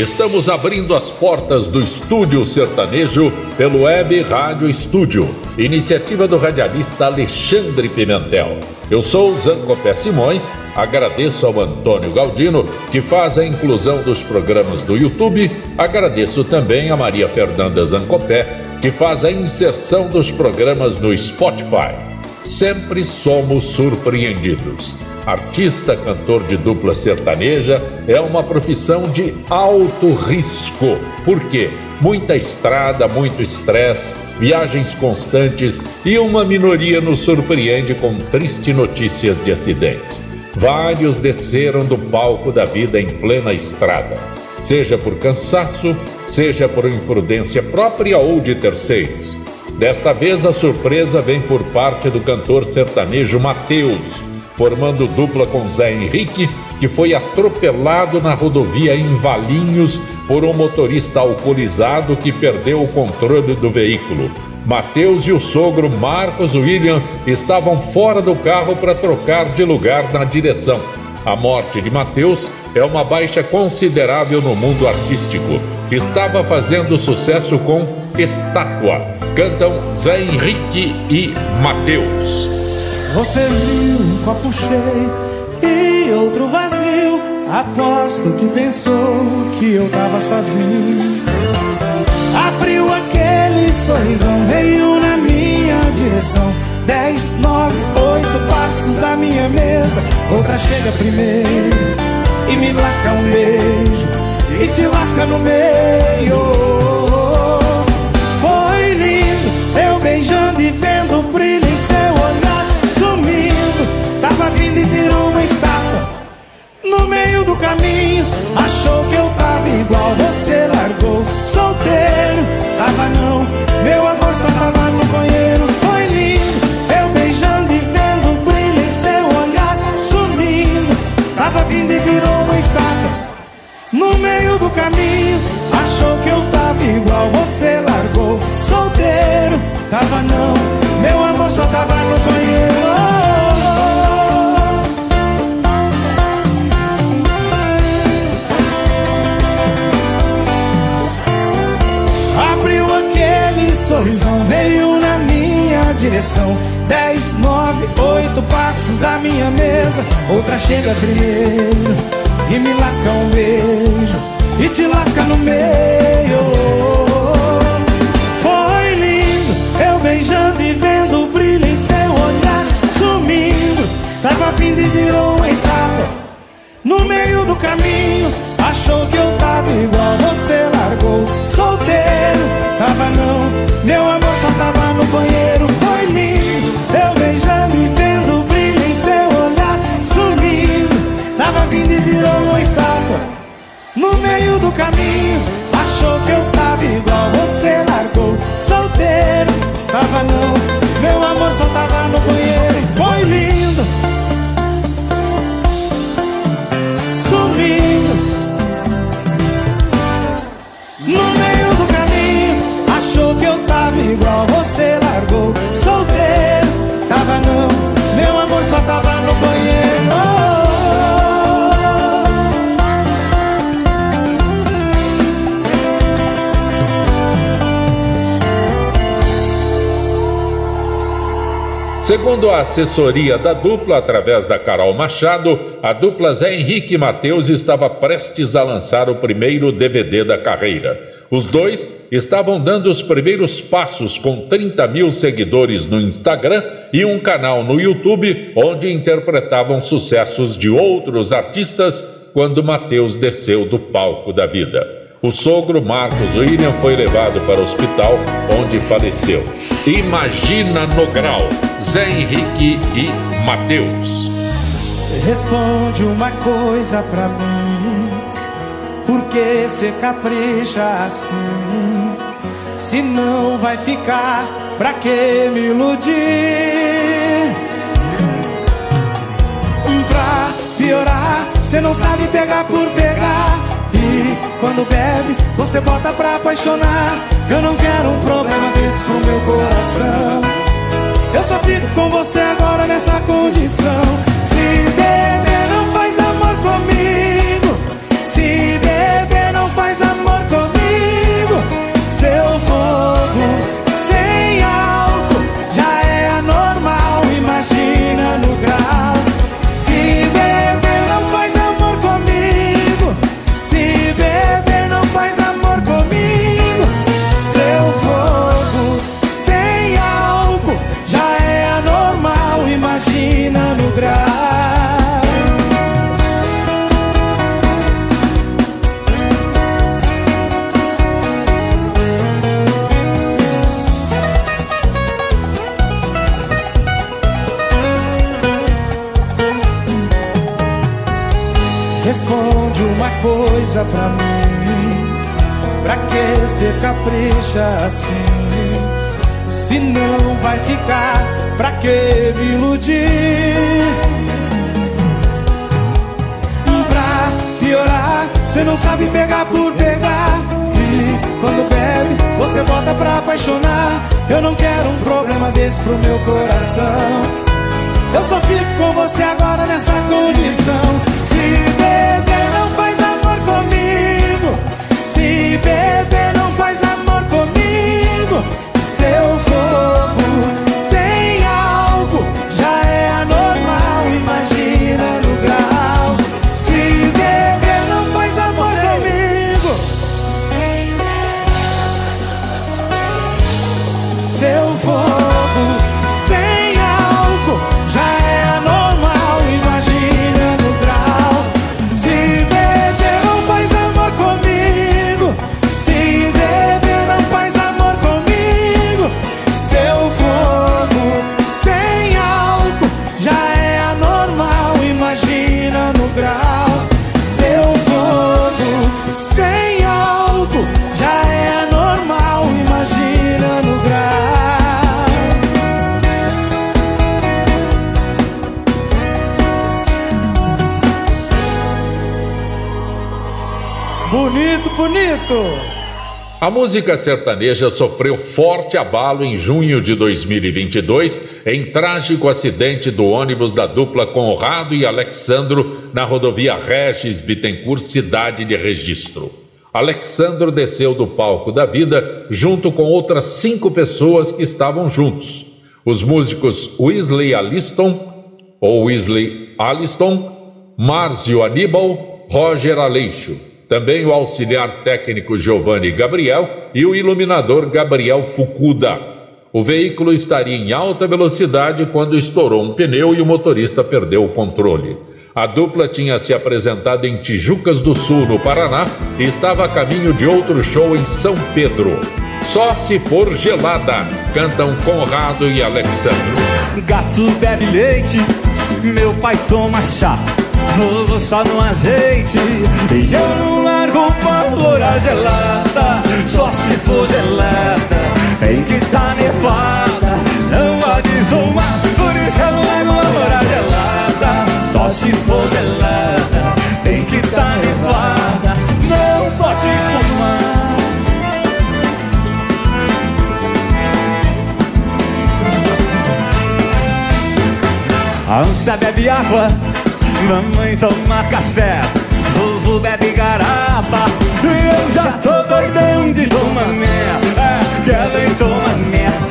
Estamos abrindo as portas do Estúdio Sertanejo pelo Web Rádio Estúdio, iniciativa do radialista Alexandre Pimentel. Eu sou Zancopé Simões, agradeço ao Antônio Galdino, que faz a inclusão dos programas do YouTube, agradeço também a Maria Fernanda Zancopé, que faz a inserção dos programas no Spotify. Sempre somos surpreendidos. Artista, cantor de dupla sertaneja é uma profissão de alto risco. Por quê? Muita estrada, muito estresse, viagens constantes e uma minoria nos surpreende com tristes notícias de acidentes. Vários desceram do palco da vida em plena estrada, seja por cansaço, seja por imprudência própria ou de terceiros. Desta vez a surpresa vem por parte do cantor sertanejo Mateus formando dupla com Zé Henrique, que foi atropelado na rodovia em Valinhos por um motorista alcoolizado que perdeu o controle do veículo. Mateus e o sogro Marcos William estavam fora do carro para trocar de lugar na direção. A morte de Mateus é uma baixa considerável no mundo artístico. Estava fazendo sucesso com Estátua. Cantam Zé Henrique e Mateus. Você viu um copo cheio e outro vazio. Aposto que pensou que eu tava sozinho. Abriu aquele sorrisão, veio na minha direção. Dez, nove, oito passos da minha mesa. Outra chega primeiro e me lasca um beijo. E te lasca no meio. Foi lindo, eu beijando e vendo o brilho e virou uma estátua No meio do caminho. Achou que eu tava igual Você largou. Solteiro Tava não, meu amor só tava no banheiro Foi lindo, eu beijando e vendo o brilho em seu olhar Sumindo, tava vindo e virou uma estátua No meio do caminho. Achou que eu tava igual Você largou. Solteiro Tava não, meu amor só tava no banheiro sorrisão veio na minha direção. Dez, nove, oito passos da minha mesa. Outra chega primeiro e me lasca um beijo e te lasca no meio. Foi lindo, eu beijando e vendo o brilho em seu olhar sumindo. Tava vindo e virou uma estátua no meio do caminho. Achou que eu tava igual, você largou solteiro. Tava não, meu amor só tava no banheiro, foi lindo. Eu beijando e vendo o brilho em seu olhar, sumindo. Tava vindo e virou uma estátua. No meio do caminho, achou que eu tava igual, você largou, solteiro. Tava não, meu amor só tava no banheiro, foi lindo. Segundo a assessoria da dupla, através da Carol Machado, a dupla Zé Henrique Mateus estava prestes a lançar o primeiro DVD da carreira. Os dois estavam dando os primeiros passos com 30 mil seguidores no Instagram e um canal no YouTube onde interpretavam sucessos de outros artistas quando Mateus desceu do palco da vida. O sogro Marcos William foi levado para o hospital, onde faleceu. Imagina no grau, Zé Henrique e Mateus. Responde uma coisa pra mim, por que você capricha assim? Se não vai ficar, pra que me iludir? Pra piorar, cê não sabe pegar por pegar. E quando bebe, você bota pra apaixonar. Eu não quero um problema desse pro meu coração. Eu só fico com você agora nessa condição. Se beber, não faz amor comigo. Capricha assim? Se não vai ficar, pra que me iludir? Pra piorar, você não sabe pegar por pegar. E quando bebe, você bota pra apaixonar. Eu não quero um programa desse pro meu coração. Eu só fico com você agora nessa condição. Se beber não faz comigo. Se beber, Seu A música sertaneja sofreu forte abalo em junho de 2022 em trágico acidente do ônibus da dupla Conrado e Alexandro na rodovia Regis Bittencourt, cidade de registro. Alexandro desceu do palco da vida junto com outras cinco pessoas que estavam juntos. Os músicos Weasley Alliston, ou Weasley Alliston, Márcio Aníbal, Roger Aleixo também o auxiliar técnico Giovanni Gabriel e o iluminador Gabriel Fukuda. O veículo estaria em alta velocidade quando estourou um pneu e o motorista perdeu o controle. A dupla tinha se apresentado em Tijucas do Sul, no Paraná, e estava a caminho de outro show em São Pedro. Só se for gelada, cantam Conrado e Alexandre. Gato bebe leite, meu pai toma chá. Vou só no azeite E eu não largo pólvora gelada Só se for gelada Tem que tá nevada Não há desumar Por isso eu não largo pólvora gelada Só se for gelada Tem que tá nevada A ânsia bebe água Mamãe toma café, vovô bebe garapa E eu já tô doidão de tomar mé É, Kellen toma mé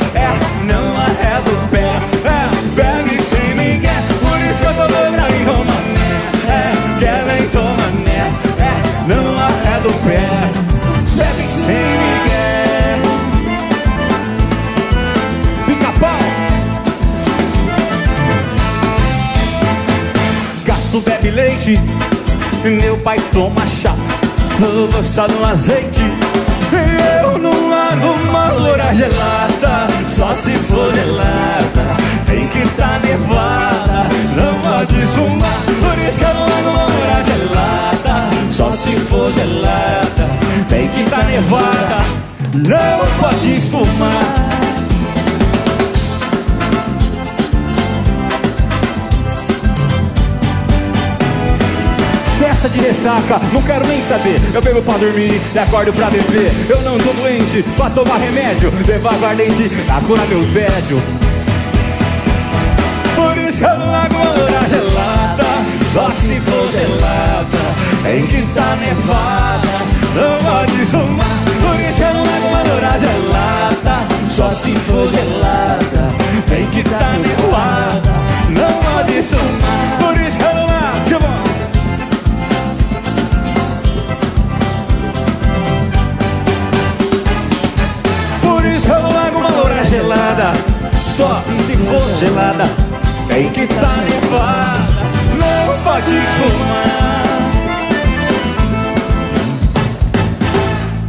pai toma chá, lança no azeite. Eu não largo uma loura gelada, só se for gelada. Tem que tá nevada, não pode fumar. Por isso que eu não largo uma loura gelada, só se for gelada. Tem que tá nevada, não pode esfumar. Festa de ressaca, não quero nem saber. Eu bebo pra dormir e acordo pra beber. Eu não tô doente pra tomar remédio. Levar guardente a curar meu tédio. Por isso eu não loura gelada. Só se for gelada. Em que tá nevada, não pode somar. Por isso eu não loura gelada. Só se for gelada. Em que tá nevada, não pode somar. Por isso gelada Tem que tá nevada Não pode esfumar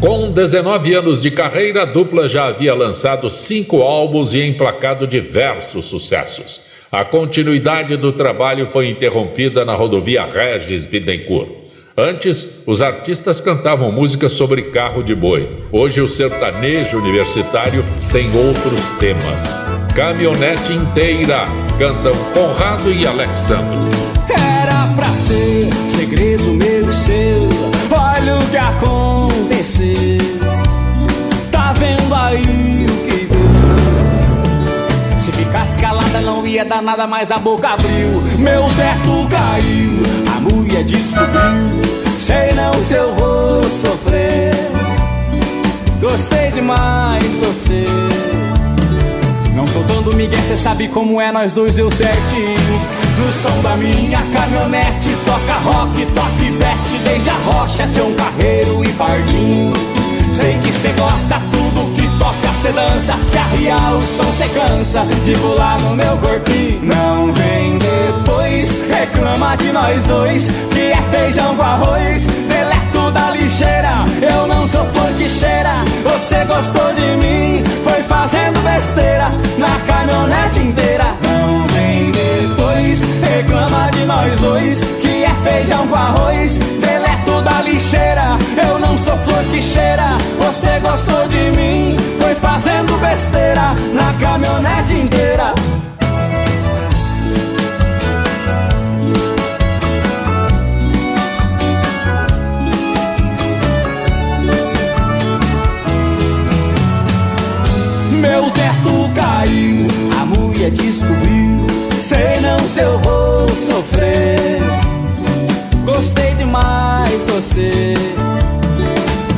Com 19 anos de carreira, a dupla já havia lançado cinco álbuns e emplacado diversos sucessos. A continuidade do trabalho foi interrompida na rodovia Regis Bittencourt. Antes, os artistas cantavam músicas sobre carro de boi. Hoje, o sertanejo universitário tem outros temas. Caminhonete inteira cantam Conrado e Alexandre. Era pra ser segredo meu e seu Olha o que aconteceu Tá vendo aí o que deu Se ficasse calada não ia dar nada Mas a boca abriu Meu teto caiu Mulher descobriu Sei não se eu vou sofrer. Gostei demais de você. Não tô dando migué, cê sabe como é nós dois, eu certinho. No som da minha caminhonete Toca rock, toque bet Desde a rocha, Tião Carreiro e Pardinho Sei que cê gosta tudo que toca, cê dança. Se arriar o som, cê cansa De pular no meu corpinho. Não vem depois, reclama de nós dois Que é feijão com arroz Deleto da lixeira. Eu não sou flor que cheira Você gostou de mim Foi fazendo besteira Na caminhonete inteira. Não vem depois Reclama de nós dois Que é feijão com arroz Deleto da lixeira. Eu não sou flor que cheira Você gostou de mim Foi fazendo besteira Na caminhonete inteira descobriu. Sei não se eu vou sofrer. Gostei demais de você.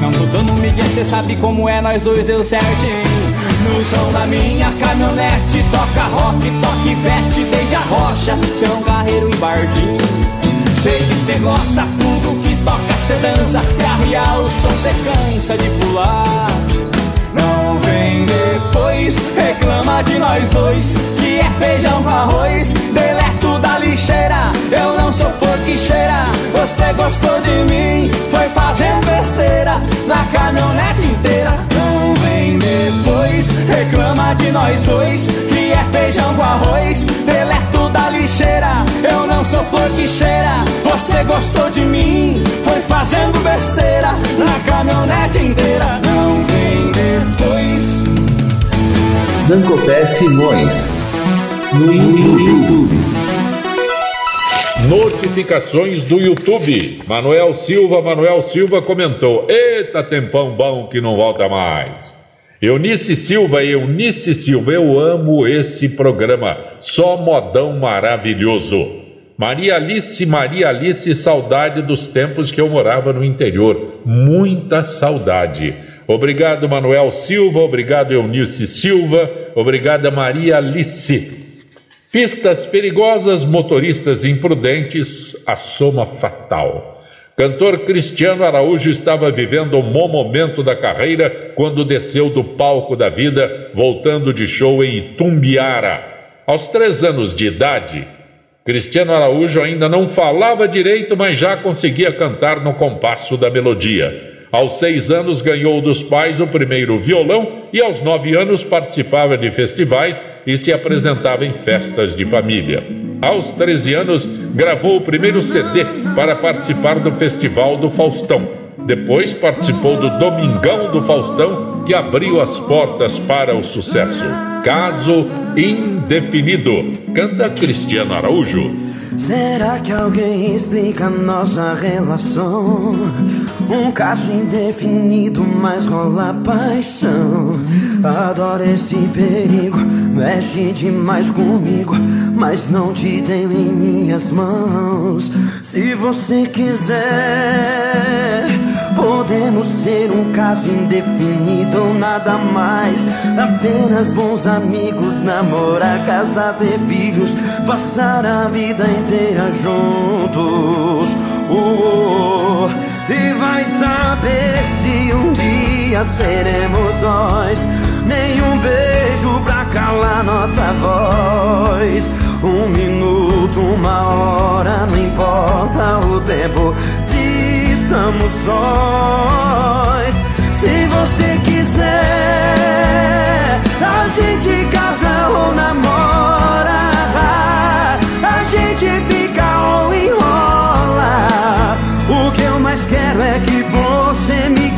Não tô dando migué, cê sabe como é, nós dois deu certinho. No som da minha caminhonete, toca rock, toque bet, desde a rocha, chão carreiro e bardinho. Sei que cê gosta tudo que toca, cê dança, se arriar o som, cê cansa de pular. Não vem depois, reclama de nós dois Que é feijão com arroz, deleto da lixeira. Eu não sou flor que cheira, você gostou de mim Foi fazendo besteira, na caminhonete inteira. Não vem depois, reclama de nós dois Que é feijão com arroz, deleto da lixeira. Eu não sou flor que cheira, você gostou de mim Foi fazendo besteira, na caminhonete inteira. Não vem Zancopé Simões. No YouTube. Notificações do YouTube. Manuel Silva, Manuel Silva comentou: Eita, tempão bom que não volta mais. Eunice Silva, Eunice Silva, eu amo esse programa. Só modão maravilhoso. Maria Alice, Maria Alice, saudade dos tempos que eu morava no interior. Muita saudade. Obrigado, Manuel Silva. Obrigado, Eunice Silva. Obrigada, Maria Alice. Pistas perigosas, motoristas imprudentes, a soma fatal. Cantor Cristiano Araújo estava vivendo um bom momento da carreira quando desceu do palco da vida, voltando de show em Itumbiara. Aos três anos de idade, Cristiano Araújo ainda não falava direito, mas já conseguia cantar no compasso da melodia. Aos seis anos ganhou dos pais o primeiro violão e aos nove anos participava de festivais e se apresentava em festas de família. Aos 13 anos gravou o primeiro CD para participar do Festival do Faustão. Depois participou do Domingão do Faustão, que abriu as portas para o sucesso. Caso Indefinido. Canta Cristiano Araújo. Será que alguém explica nossa relação? Um caso indefinido, mas rola paixão. Adoro esse perigo, mexe demais comigo, mas não te tenho em minhas mãos. Se você quiser, podemos ser um caso indefinido ou nada mais. Apenas bons amigos, namorar, casar, ter filhos, passar a vida inteira juntos. Uh, uh, e vai saber se um dia seremos nós. Nenhum beijo pra calar nossa voz. Um minuto, uma hora, não importa o tempo. Estamos sós, se você quiser, a gente casa ou namora gente fica ou enrola. O que eu mais quero é que você me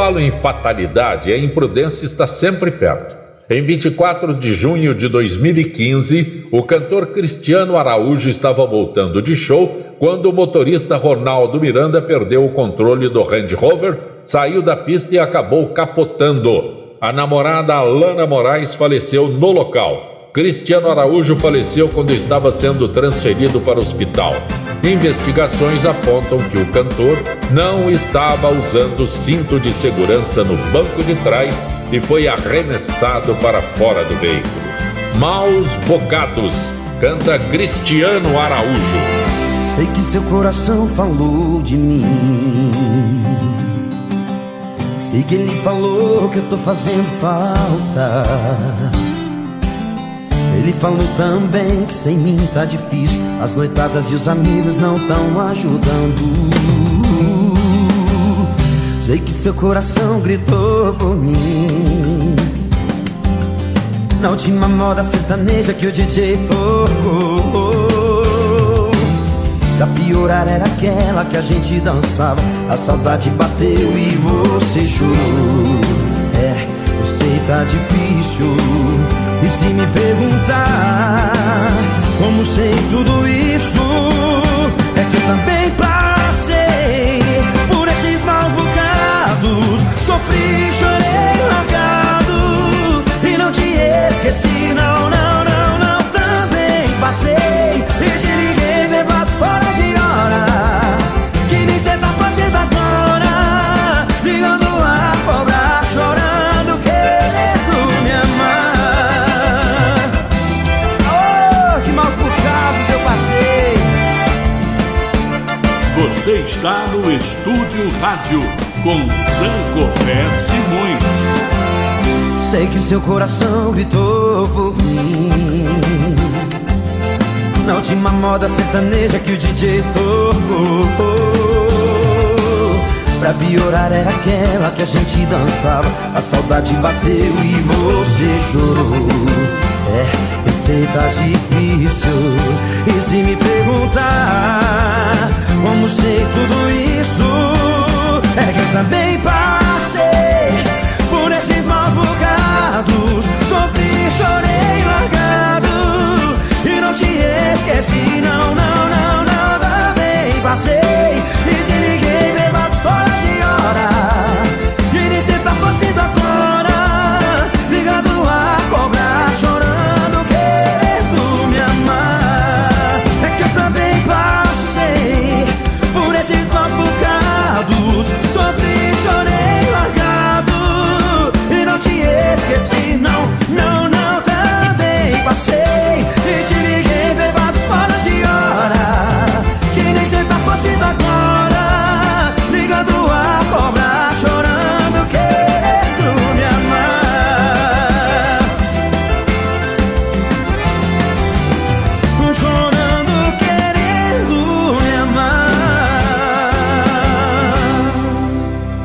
falo em fatalidade, a imprudência está sempre perto. Em 24 de junho de 2015, o cantor Cristiano Araújo estava voltando de show quando o motorista Ronaldo Miranda perdeu o controle do Range Rover, saiu da pista e acabou capotando. A namorada Alana Moraes faleceu no local. Cristiano Araújo faleceu quando estava sendo transferido para o hospital. Investigações apontam que o cantor não estava usando cinto de segurança no banco de trás e foi arremessado para fora do veículo. Maus bocados, canta Cristiano Araújo. Sei que seu coração falou de mim. Sei que ele falou que eu tô fazendo falta. Ele falou também que sem mim tá difícil. As noitadas e os amigos não tão ajudando. Sei que seu coração gritou por mim. Na última moda sertaneja que o DJ tocou. Pra piorar era aquela que a gente dançava. A saudade bateu e você chorou. É tá difícil. E se me perguntar como sei tudo isso, é que eu também passei por esses maus bocados. Sofri, chorei, largado. E não te esqueci, não, não, não, não. Também passei Você está no Estúdio Rádio com Zancopé Simões. Sei que seu coração gritou por mim. Na última moda sertaneja que o DJ tocou. Pra piorar era aquela que a gente dançava. A saudade bateu e você chorou. É, sei tá difícil E se me perguntar Como sei tudo isso É que eu também passei por esses maus bocados. Sofri, chorei, largado. E não te esqueci, não, não, não, não. Também passei e te liguei, bebado fora de hora. Passei e te liguei, bebado fora de hora. Que nem cê tá fazendo agora. Ligando a cobrar, chorando, querendo me amar. Chorando, querendo me amar.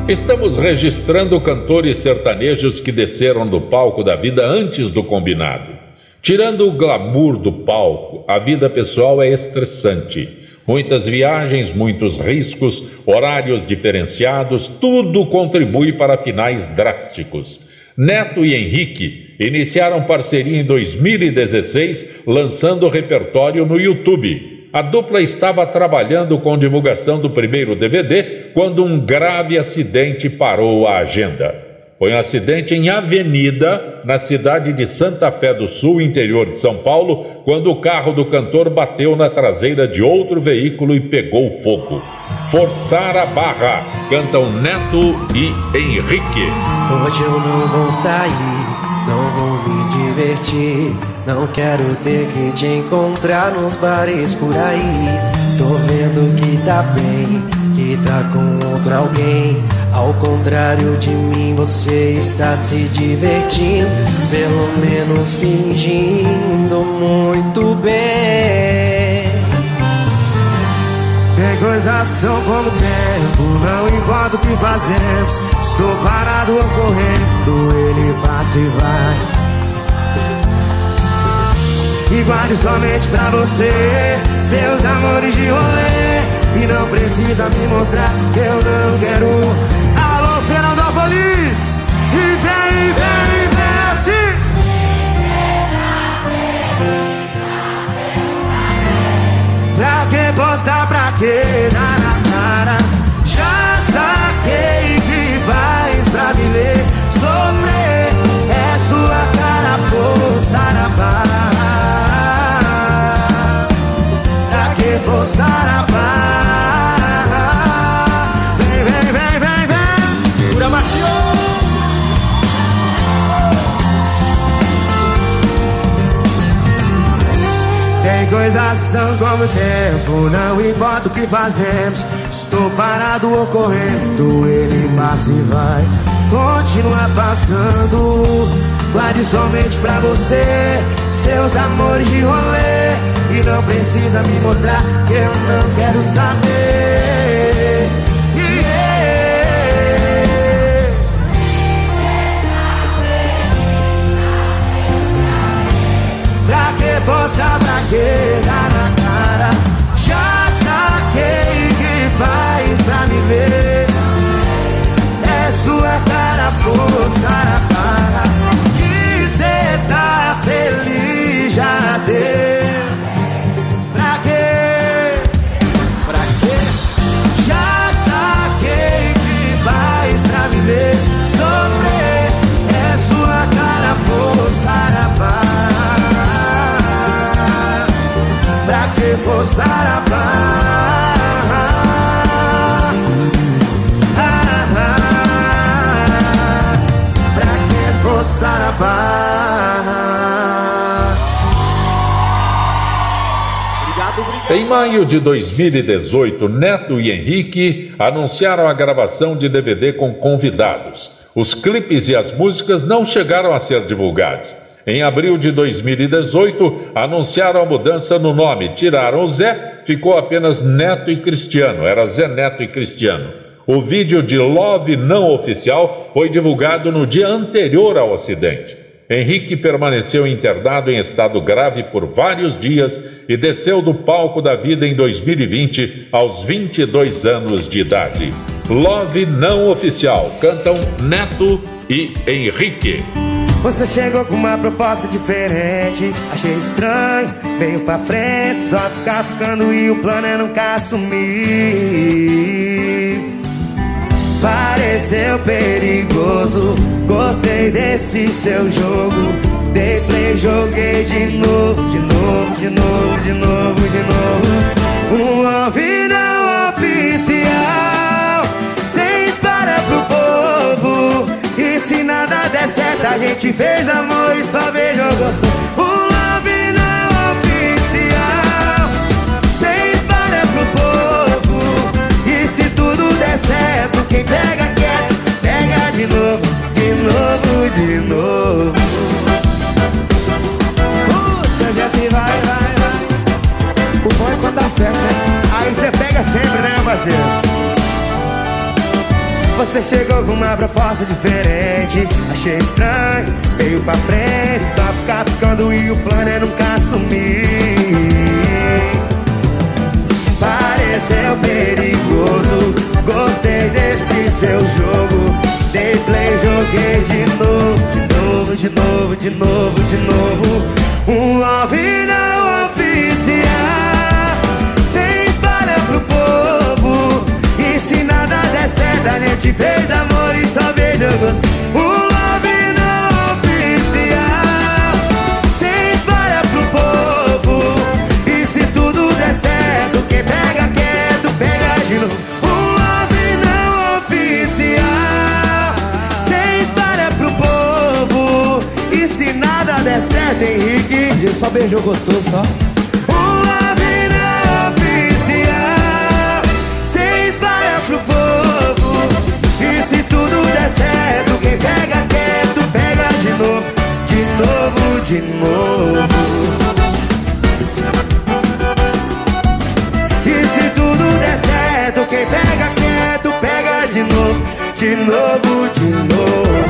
Estamos registrando cantores sertanejos que desceram do palco da vida antes do combinado. Tirando o glamour do palco, a vida pessoal é estressante. Muitas viagens, muitos riscos, horários diferenciados, tudo contribui para finais drásticos. Neto e Henrique iniciaram parceria em 2016, lançando o repertório no YouTube. A dupla estava trabalhando com divulgação do primeiro DVD quando um grave acidente parou a agenda. Foi um acidente em Avenida, na cidade de Santa Fé do Sul, interior de São Paulo, quando o carro do cantor bateu na traseira de outro veículo e pegou fogo. Forçar a barra, cantam Neto e Henrique. Hoje eu não vou sair, não vou me divertir. Não quero ter que te encontrar nos bares por aí. Tô vendo que tá bem, que tá com outro alguém. Ao contrário de mim, você está se divertindo. Pelo menos fingindo muito bem. Tem coisas que são como tempo, não importa o que fazemos. Estou parado ou correndo, ele passa e vai. E guarde somente pra você seus amores de rolê. E não precisa me mostrar que eu não quero. Alô, Fernandópolis! E vem, vem, vem assim! Pra que postar, pra que na cara? Já saquei que faz pra me coisas que são como o tempo, não importa o que fazemos. Estou parado ou correndo, ele passa e vai. Continua passando, guarde somente pra você seus amores de rolê. E não precisa me mostrar que eu não quero saber. você posta bragueira na cara. Já saquei que faz pra me ver. É sua cara, força para. Que cê tá feliz já deu. Em maio de 2018, Neto e Henrique anunciaram a gravação de DVD com convidados. Os clipes e as músicas não chegaram a ser divulgados. Em abril de 2018, anunciaram a mudança no nome. Tiraram o Zé, ficou apenas Neto e Cristiano. Era Zé Neto e Cristiano. O vídeo de Love não oficial foi divulgado no dia anterior ao acidente. Henrique permaneceu internado em estado grave por vários dias e desceu do palco da vida em 2020 aos 22 anos de idade. Love não oficial cantam Neto e Henrique. Você chegou com uma proposta diferente, achei estranho, veio pra frente, só ficar ficando e o plano é nunca assumir. Pareceu perigoso, gostei desse seu jogo. Dei play, joguei de novo, de novo, de novo, de novo, de novo. Um não oficial, sem espalha pro povo. E se nada der certo, a gente fez amor e só vejo gostoso. Um love não oficial, sem espalha pro povo. E se tudo der certo, quem pega quer, pega de novo, de novo, de novo. Você chegou com uma proposta diferente. Achei estranho, veio pra frente Só ficar ficando e o plano é nunca assumir. Pareceu perigoso Gostei desse seu jogo. Dei play, joguei de novo De novo, de novo, de novo, de novo. Um love não oficial A gente fez amor e só vejo gosto Um love não oficial. Sem espalha pro povo. E se tudo der certo Quem pega quieto, pega de novo. Um love não oficial. Sem espalha pro povo. E se nada der certo, Henrique. Só beijou gostoso, só. De novo De novo, de novo. E se tudo der certo Quem pega quieto, pega de novo De novo, de novo.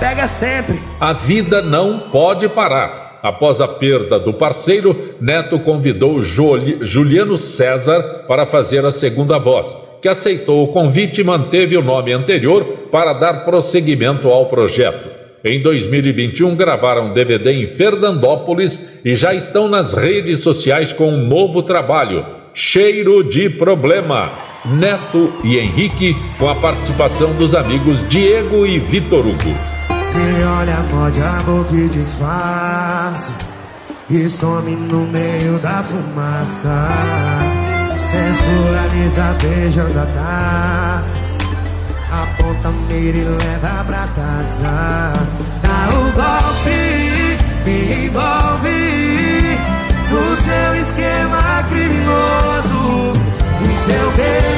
Pega sempre. A vida não pode parar. Após a perda do parceiro, Neto convidou Juliano César para fazer a segunda voz, que aceitou o convite e manteve o nome anterior para dar prosseguimento ao projeto. Em 2021, gravaram DVD em Fernandópolis e já estão nas redes sociais com um novo trabalho, Cheiro de Problema. Neto e Henrique, com a participação dos amigos Diego e Vitor Hugo. Me olha, morde a boca e disfarça E some no meio da fumaça Sensualiza beijando a taça. Aponta mira e leva pra casa. Dá o golpe, me envolve. No seu esquema criminoso O seu beijo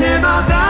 Chega a ser maldade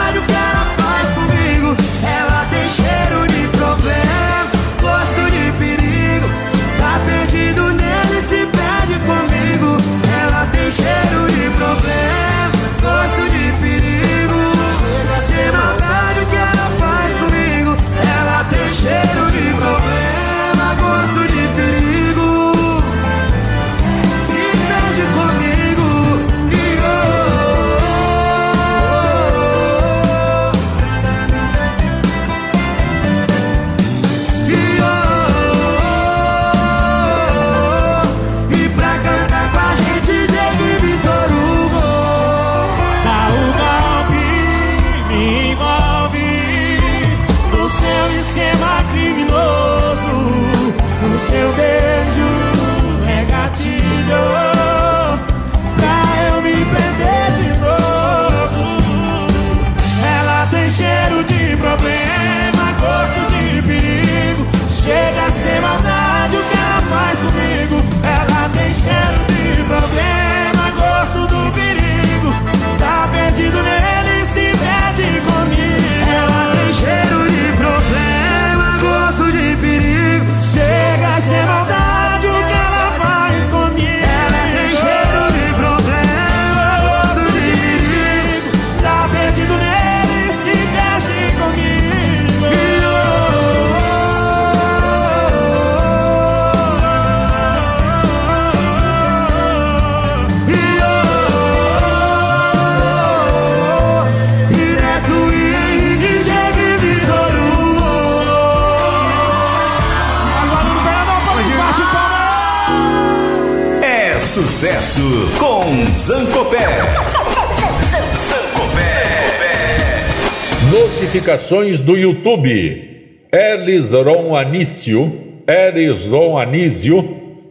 com Zancopé. Zancopé. Notificações do YouTube. Elis Ron Anício, Elis Ron Anísio,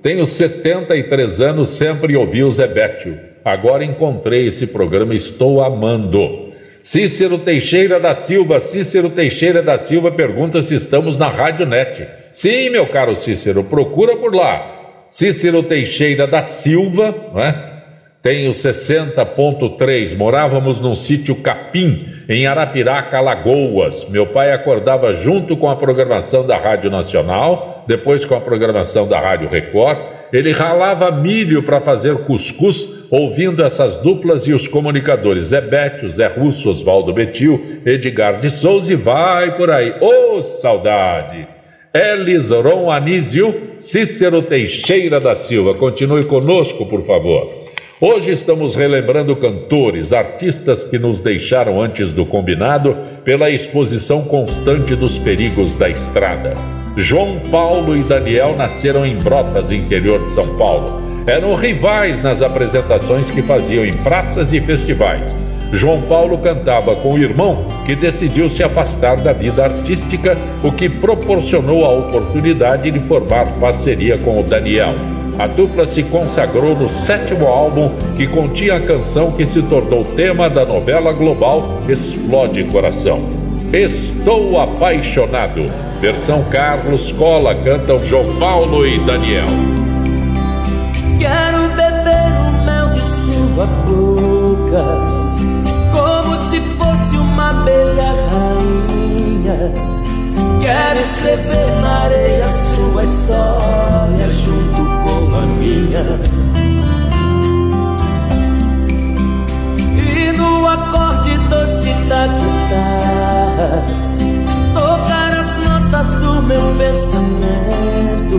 tenho 73 anos, sempre ouvi o Zebétio. Agora encontrei esse programa, estou amando. Cícero Teixeira da Silva, Cícero Teixeira da Silva pergunta se estamos na Rádio Net. Sim, meu caro Cícero, procura por lá. Cícero Teixeira da Silva, não é? Tenho 60.3. Morávamos num sítio Capim, em Arapiraca, Alagoas. Meu pai acordava junto com a programação da Rádio Nacional, depois com a programação da Rádio Record. Ele ralava milho para fazer cuscuz, ouvindo essas duplas e os comunicadores Zé Bétio, Zé Russo, Oswaldo Betil, Edgar de Souza e vai por aí. Ô, oh, saudade! Elis Ron Anísio, Cícero Teixeira da Silva. Continue conosco, por favor. Hoje estamos relembrando cantores, artistas que nos deixaram antes do combinado pela exposição constante dos perigos da estrada. João Paulo e Daniel nasceram em Brotas, interior de São Paulo. Eram rivais nas apresentações que faziam em praças e festivais. João Paulo cantava com o irmão, que decidiu se afastar da vida artística, o que proporcionou a oportunidade de formar parceria com o Daniel. A dupla se consagrou no sétimo álbum, que continha a canção que se tornou tema da novela global Explode Coração. Estou apaixonado. Versão Carlos Cola cantam João Paulo e Daniel. Quero beber o mel de sua boca Quero escrever na areia sua história junto com a minha. E no acorde doce da guitarra, tocar as notas do meu pensamento.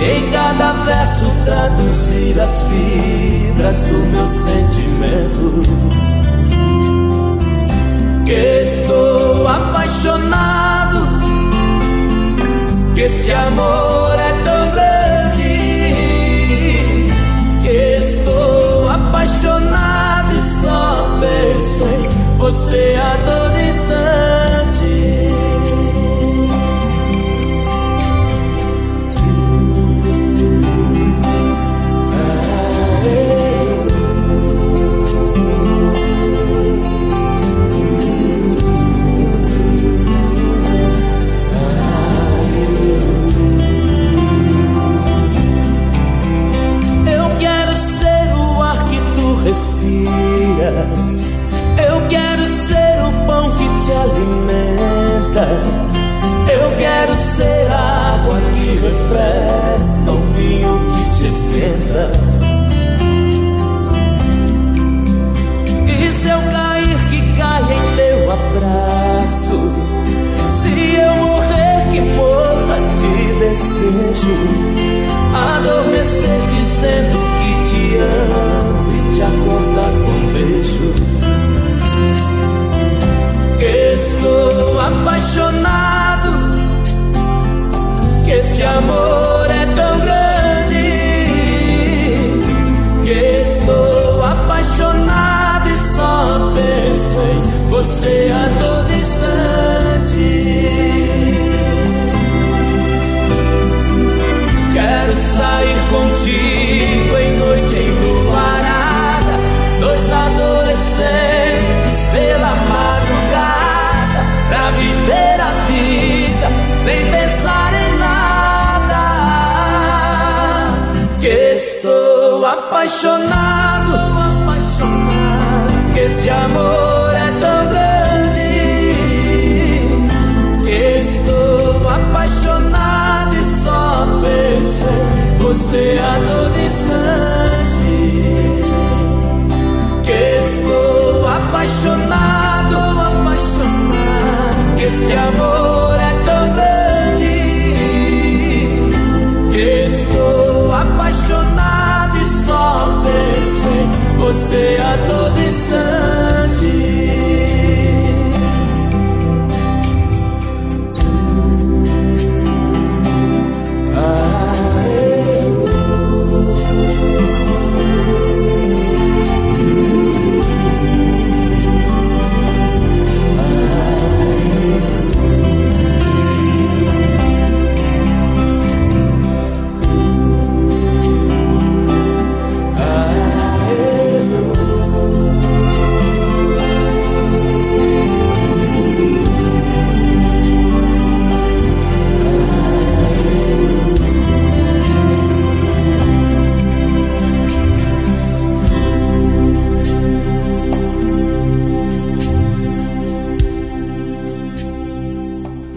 E em cada verso traduzir as fibras do meu sentimento que estou apaixonado, que este amor é tão grande, que estou apaixonado e só penso em você a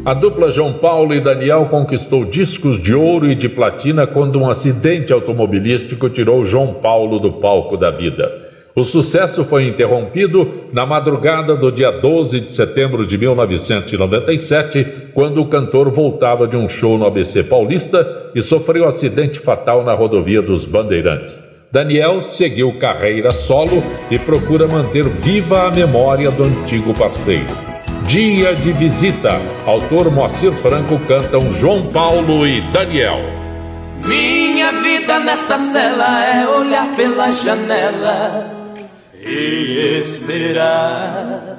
A dupla João Paulo e Daniel conquistou discos de ouro e de platina quando um acidente automobilístico tirou João Paulo do palco da vida. O sucesso foi interrompido na madrugada do dia 12 de setembro de 1997, quando o cantor voltava de um show no ABC Paulista e sofreu um acidente fatal na rodovia dos Bandeirantes. Daniel seguiu carreira solo e procura manter viva a memória do antigo parceiro. Dia de visita. Autor Moacir Franco cantam João Paulo e Daniel. Minha vida nesta cela é olhar pela janela e esperar.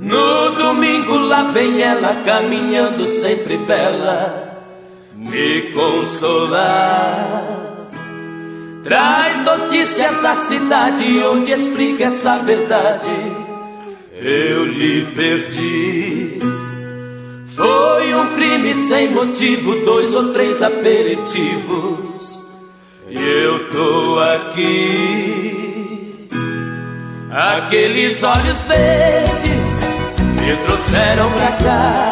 No domingo lá vem ela caminhando sempre bela, me consolar. Traz notícias da cidade onde explica essa verdade. Eu lhe perdi. Foi um crime sem motivo, dois ou três aperitivos. E eu tô aqui. Aqueles olhos verdes me trouxeram pra cá.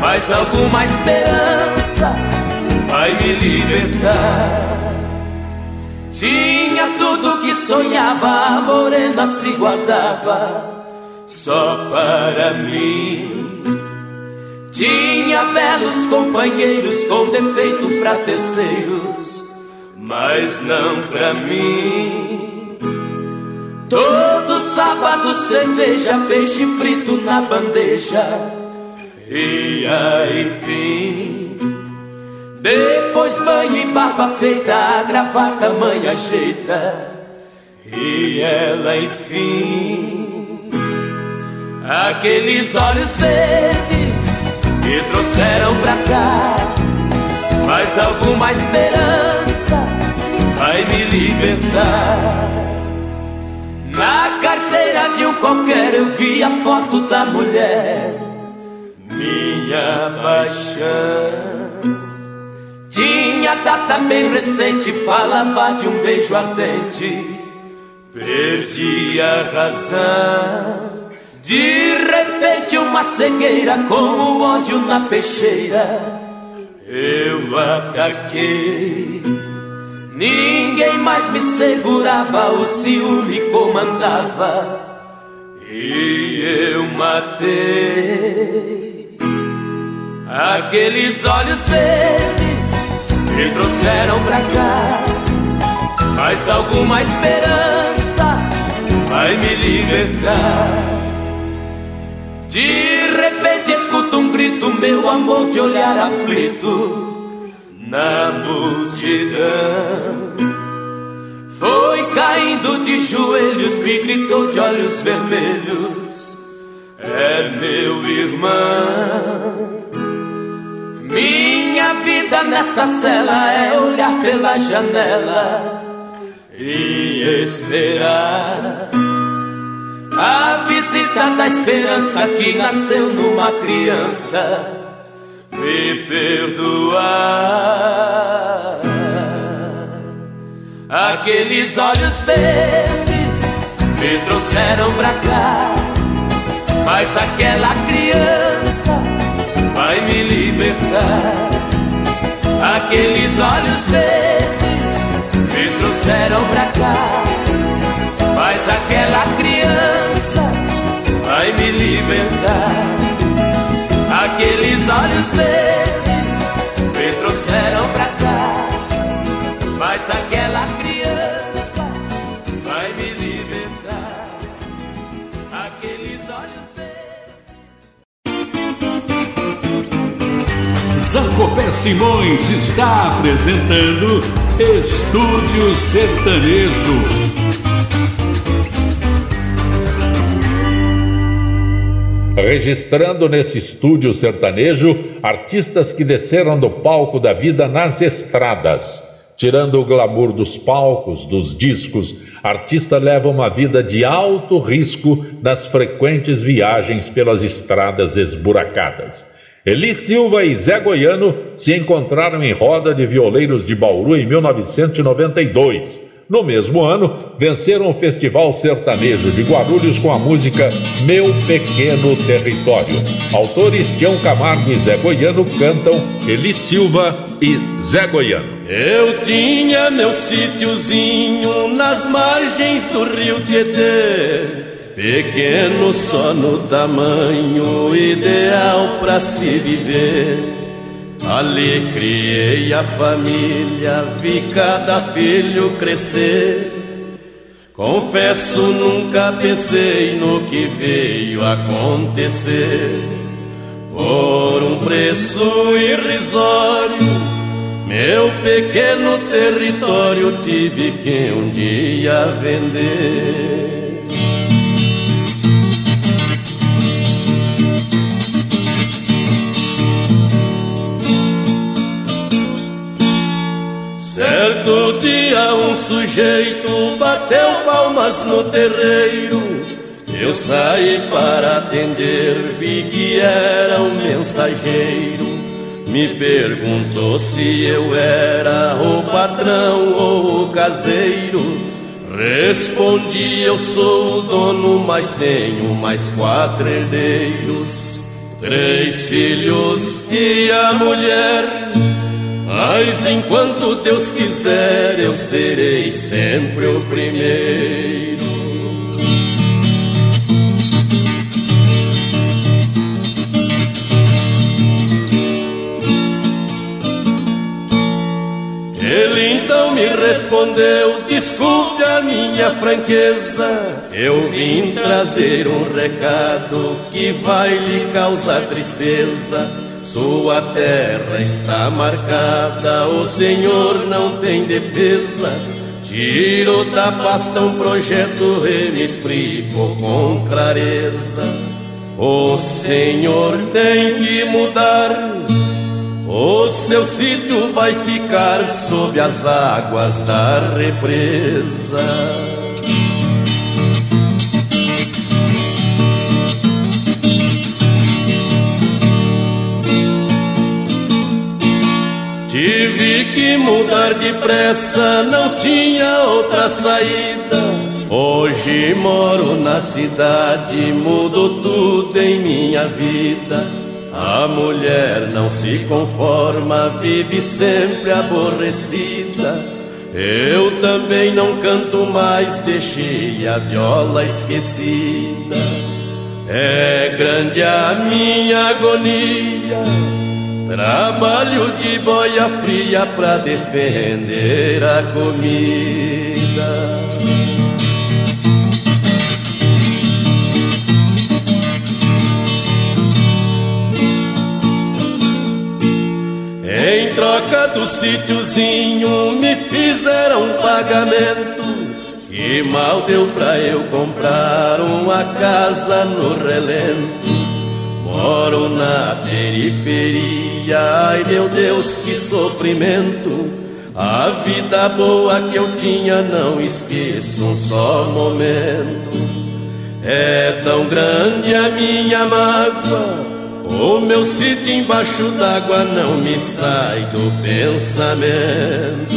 Mas alguma esperança vai me libertar. Tinha tudo que sonhava, a morena se guardava só para mim. Tinha belos companheiros com defeitos pra terceiros, mas não pra mim. Todo sábado cerveja, peixe frito na bandeja e aí Depois banho e barba feita, a gravata mãe ajeita e ela enfim Aqueles olhos verdes que trouxeram pra cá Mas alguma esperança vai me libertar na carteira de um qualquer eu vi a foto da mulher, minha paixão. Tinha data bem recente, falava de um beijo ardente. Perdi a razão. De repente, uma cegueira, como ódio na peixeira. Eu ataquei. Ninguém mais me segurava, o ciúme comandava e eu matei. Aqueles olhos verdes me trouxeram pra cá, mas alguma esperança vai me libertar. De repente escuto um grito, meu amor, de olhar aflito na multidão. Foi caindo de joelhos, me gritou de olhos vermelhos: É meu irmão. Minha vida nesta cela é olhar pela janela e esperar a visita da esperança que nasceu numa criança me perdoar. Aqueles olhos verdes me trouxeram pra cá, mas aquela criança vai me libertar. Aqueles olhos verdes me trouxeram pra cá, mas aquela criança vai me libertar. Aqueles olhos verdes me trouxeram pra cá. Mas aquela criança vai me libertar. Aqueles olhos verdes. Zancopé Simões está apresentando Estúdio Sertanejo. Registrando nesse estúdio sertanejo artistas que desceram do palco da vida nas estradas. Tirando o glamour dos palcos, dos discos, artista leva uma vida de alto risco nas frequentes viagens pelas estradas esburacadas. Eli Silva e Zé Goiano se encontraram em roda de violeiros de Bauru em 1992. No mesmo ano, venceram o Festival Sertanejo de Guarulhos com a música Meu Pequeno Território. Autores Tião Camargo e Zé Goiano cantam Eli Silva e Zé Goiano. Eu tinha meu sítiozinho nas margens do rio Tietê. Pequeno só no tamanho ideal para se viver. Ali criei a família, vi cada filho crescer. Confesso, nunca pensei no que veio acontecer. Por um preço irrisório, meu pequeno território tive que um dia vender. Dia um sujeito bateu palmas no terreiro. Eu saí para atender, vi que era um mensageiro. Me perguntou se eu era o patrão ou o caseiro. Respondi, eu sou o dono, mas tenho mais quatro herdeiros. Três filhos e a mulher mas enquanto Deus quiser, eu serei sempre o primeiro. Ele então me respondeu: Desculpe a minha franqueza. Eu vim trazer um recado que vai lhe causar tristeza. Sua terra está marcada, o Senhor não tem defesa. Tiro da pasta um projeto, ele explicou com clareza. O Senhor tem que mudar, o seu sítio vai ficar sob as águas da represa. Tive que mudar depressa, não tinha outra saída. Hoje moro na cidade, mudo tudo em minha vida. A mulher não se conforma, vive sempre aborrecida. Eu também não canto mais, deixei a viola esquecida. É grande a minha agonia. Trabalho de boia fria pra defender a comida. Em troca do sítiozinho me fizeram um pagamento que mal deu pra eu comprar uma casa no relento. Moro na periferia, ai meu Deus, que sofrimento. A vida boa que eu tinha, não esqueço um só momento. É tão grande a minha mágoa, o meu sítio embaixo d'água não me sai do pensamento.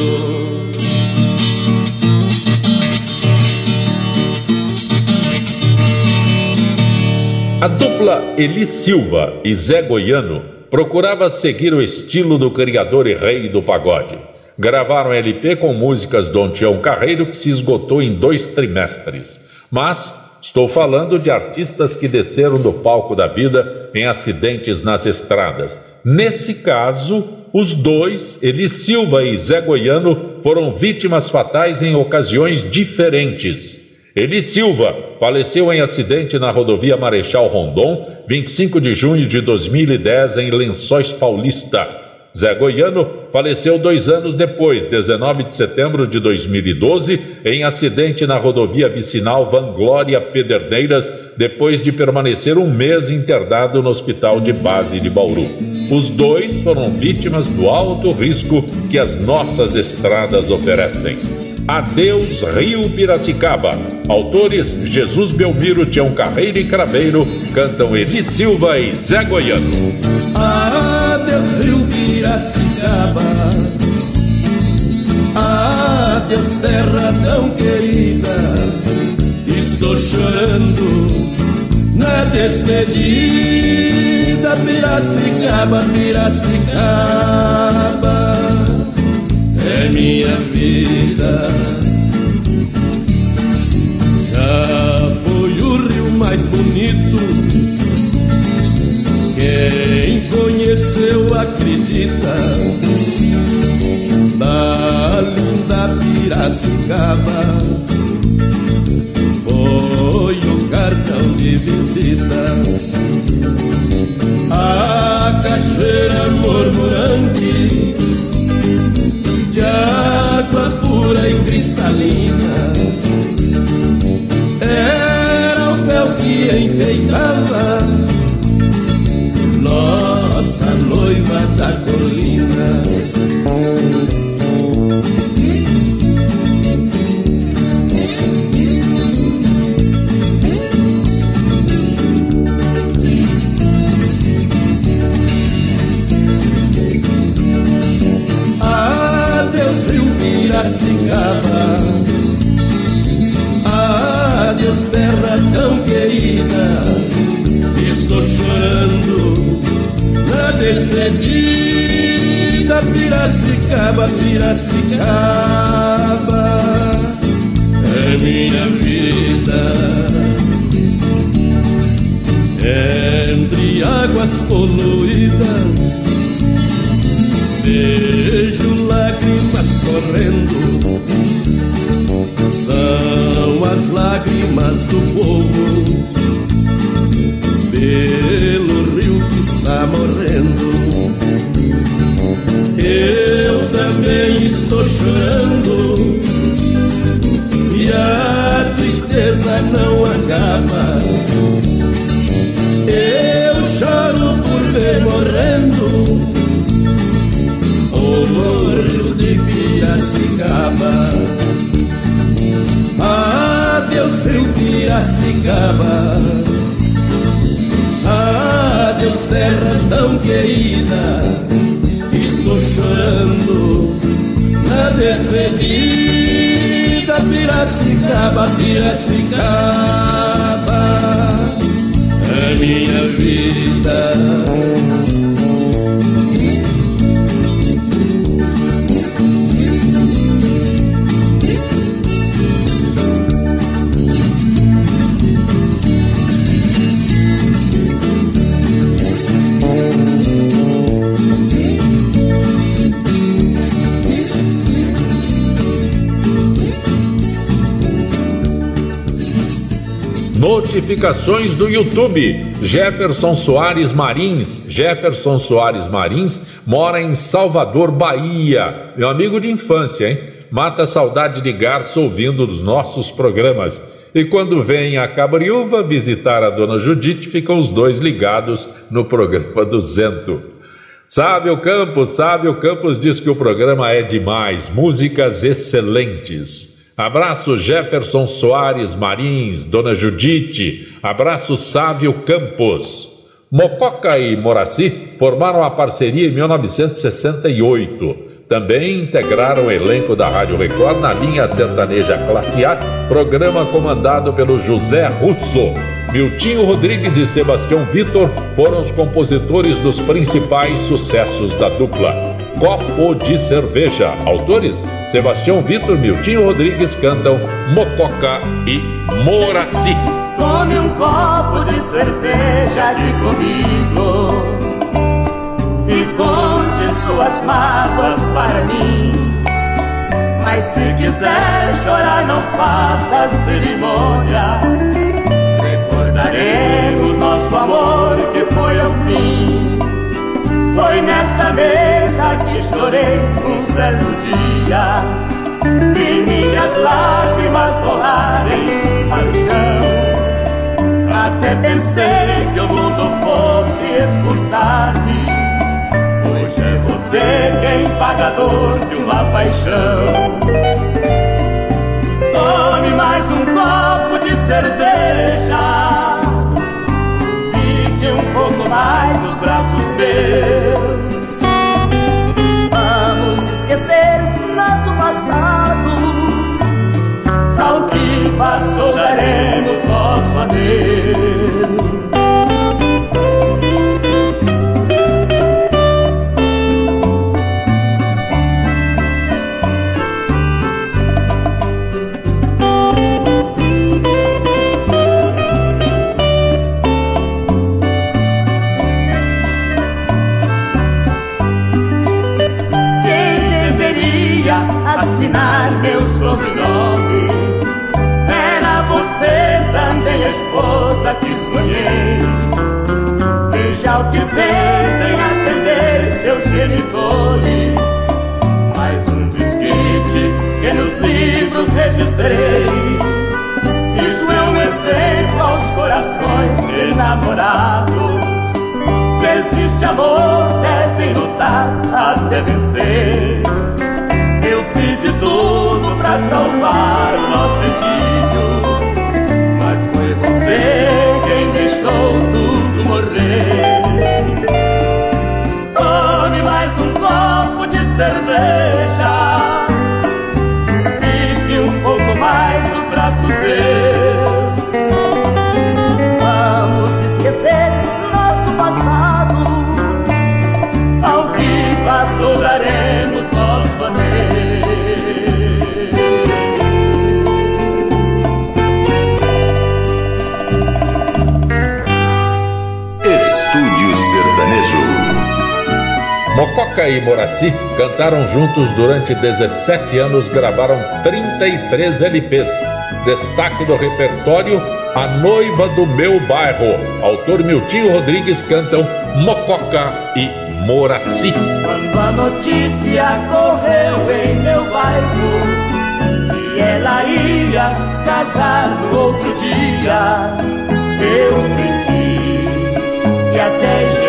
A dupla Eli Silva e Zé Goiano procurava seguir o estilo do criador e rei do pagode. Gravaram LP com músicas do Tião Carreiro que se esgotou em dois trimestres. Mas estou falando de artistas que desceram do palco da vida em acidentes nas estradas. Nesse caso, os dois, Eli Silva e Zé Goiano, foram vítimas fatais em ocasiões diferentes. Eli Silva faleceu em acidente na rodovia Marechal Rondon, 25 de junho de 2010, em Lençóis Paulista. Zé Goiano faleceu dois anos depois, 19 de setembro de 2012, em acidente na rodovia vicinal Vanglória Pederneiras, depois de permanecer um mês internado no hospital de base de Bauru. Os dois foram vítimas do alto risco que as nossas estradas oferecem. Adeus Rio Piracicaba. Autores Jesus Belmiro, Tião Carreiro e Craveiro cantam Eli Silva e Zé Goiano. Adeus Rio Piracicaba. Adeus terra tão querida, estou chorando na despedida. Piracicaba, Piracicaba, é minha vida. Já foi o rio mais bonito. Quem conheceu acredita da linda Piracicaba foi o cartão de visita a cachoeira murmurante água pura e cristalina. Era o véu que enfeitava tão querida Estou chorando na despedida Piracicaba, Piracicaba. É minha vida. Entre águas poluídas Vejo lágrimas correndo, as lágrimas do povo pelo rio que está morrendo. Eu também estou chorando e a tristeza não acaba. Eu choro por ver morrendo Piracicaba. Adeus, terra tão querida. Estou chorando na despedida. Piracicaba, Piracicaba. É minha vida. Notificações do YouTube. Jefferson Soares Marins. Jefferson Soares Marins mora em Salvador, Bahia. Meu amigo de infância, hein? Mata a saudade de garço ouvindo os nossos programas. E quando vem a Cabriúva visitar a dona Judite, ficam os dois ligados no programa do Zento. Sávio Campos, Sávio Campos diz que o programa é demais, músicas excelentes. Abraço Jefferson Soares Marins, Dona Judite. Abraço Sávio Campos. Mococa e Moraci formaram a parceria em 1968. Também integraram o elenco da Rádio Record na linha sertaneja Classe A, programa comandado pelo José Russo. Miltinho Rodrigues e Sebastião Vitor foram os compositores dos principais sucessos da dupla. Copo de Cerveja. Autores: Sebastião Vitor, Miltinho Rodrigues cantam Mococa e Moraci. Tome um copo de cerveja aqui comigo e conte suas mágoas para mim. Mas se quiser chorar, não faça cerimônia. Recordaremos nosso amor que foi ao fim. Foi nesta mesa que chorei um certo dia. Vi minhas lágrimas rolarem para o chão. Até pensei que o mundo fosse expulsar-me Hoje é você quem pagador de uma paixão. Tome mais um copo de cerveja Deus. Vamos esquecer nosso passado, ao que passou daremos nosso adeus. Esposa que sonhei. Veja o que fez em atender seus genitores. Mais um desquite que nos livros registrei. Isso é um exemplo aos corações enamorados. Se existe amor, devem lutar até vencer. Eu fiz de tudo pra salvar o nosso filho, quem deixou Mococa e Moraci cantaram juntos durante 17 anos, gravaram 33 LPs. Destaque do repertório A Noiva do Meu Bairro. Autor Miltinho Rodrigues cantam Mococa e Moraci. Quando a notícia correu em meu bairro que ela ia casar no outro dia, eu senti que até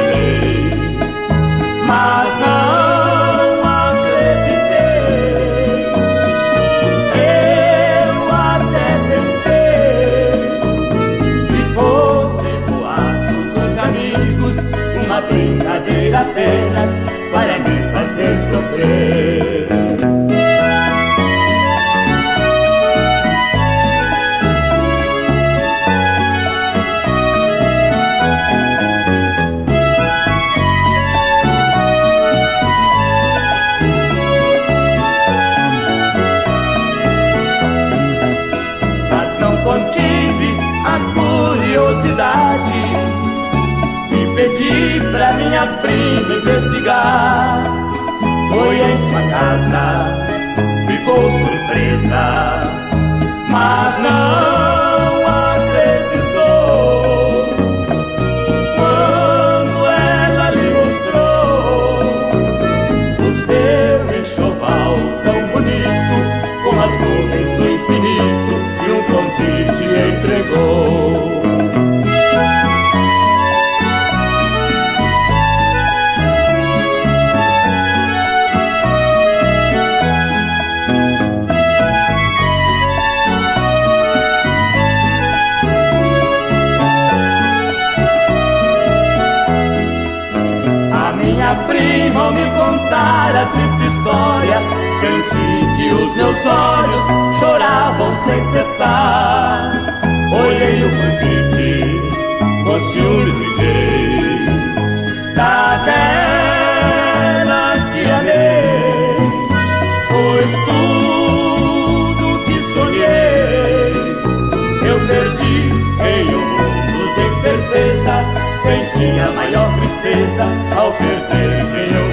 mas não acreditei. Eu até pensei que fosse boato dos amigos, uma brincadeira apenas para me fazer sofrer. Prima investigar. Foi em sua casa, ficou surpresa, mas não acreditou. Quando ela lhe mostrou o seu enxoval tão bonito, com as nuvens do infinito, e um convite entregou. Contar a triste história. Senti que os meus olhos choravam sem cessar. Olhei o convite, com ciúmes liguei Daquela que amei Pois tudo que sonhei Eu perdi em um mundo sem certeza. Senti a maior tristeza ao perder quem eu.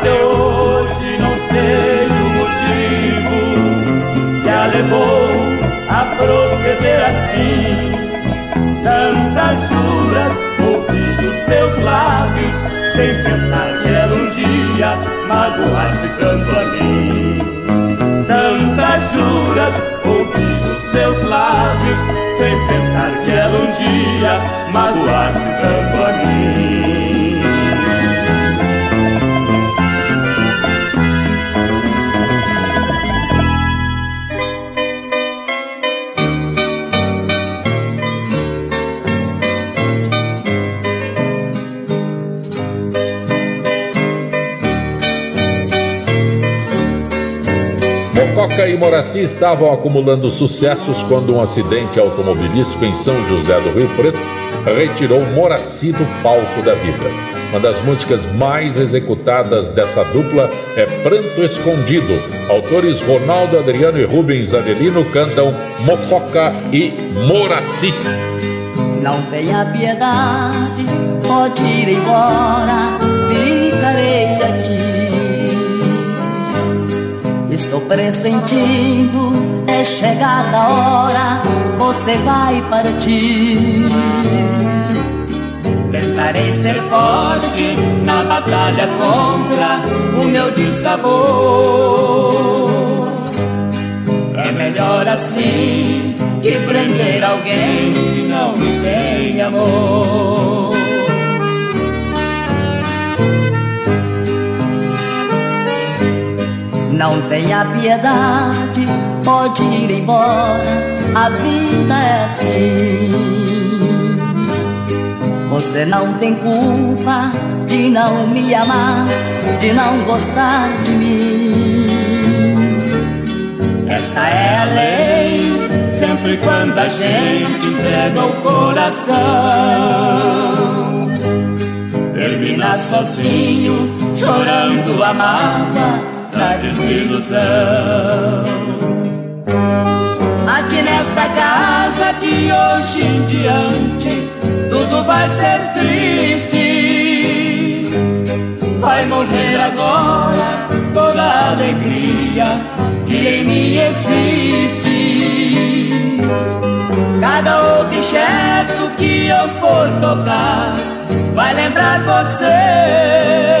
Até hoje não sei o motivo que a levou a proceder assim. Tantas juras ouvi dos seus lábios, sem pensar que ela um dia magoasse tanto a mim. Tantas juras ouvi dos seus lábios, sem pensar que ela um dia magoasse tanto Moraci estavam acumulando sucessos quando um acidente automobilístico em São José do Rio Preto retirou Moraci do palco da vida. Uma das músicas mais executadas dessa dupla é Pranto Escondido. Autores Ronaldo Adriano e Rubens Adelino cantam Mococa e Moraci. Não tenha piedade, pode ir embora, ficarei aqui. Pressentindo, é chegada a hora, você vai partir. Tentarei ser forte na batalha contra o meu dissabor. É melhor assim que prender alguém que não me tem amor. Não tenha piedade, pode ir embora, a vida é assim. Você não tem culpa de não me amar, de não gostar de mim. Esta é a lei, sempre quando a gente entrega o coração. Termina sozinho, chorando a mágoa da desilusão. Aqui nesta casa de hoje em diante, tudo vai ser triste. Vai morrer agora toda a alegria que em mim existe. Cada objeto que eu for tocar vai lembrar você.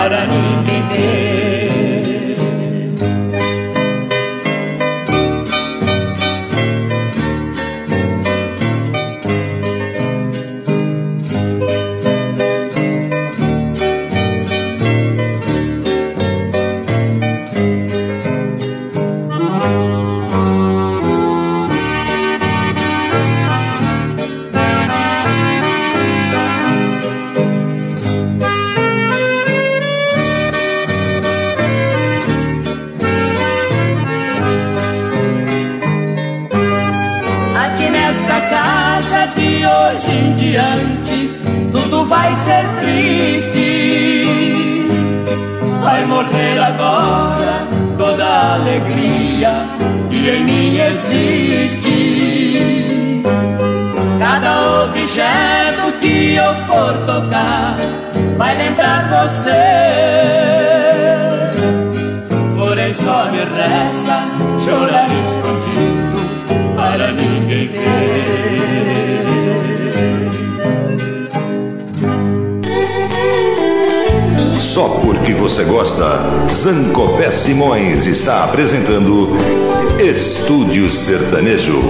Para ninguém Objeto que eu for tocar vai lembrar você. Porém só me resta chorar escondido para ninguém ver. Só porque você gosta, Zancopé Simões está apresentando Estúdio Sertanejo.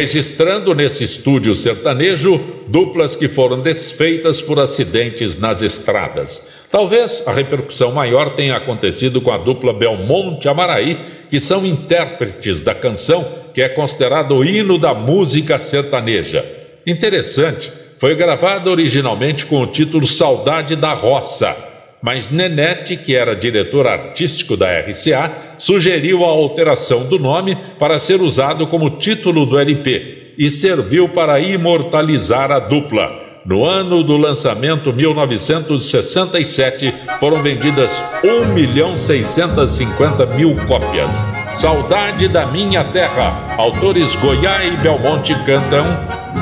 Registrando nesse estúdio sertanejo duplas que foram desfeitas por acidentes nas estradas. Talvez a repercussão maior tenha acontecido com a dupla Belmonte Amaraí, que são intérpretes da canção que é considerado o hino da música sertaneja. Interessante foi gravada originalmente com o título Saudade da Roça, mas Nenete, que era diretor artístico da RCA, sugeriu a alteração do nome para ser usado como título do LP e serviu para imortalizar a dupla. No ano do lançamento 1967, foram vendidas 1 milhão 650 mil cópias. Saudade da Minha Terra. Autores Goiás e Belmonte cantam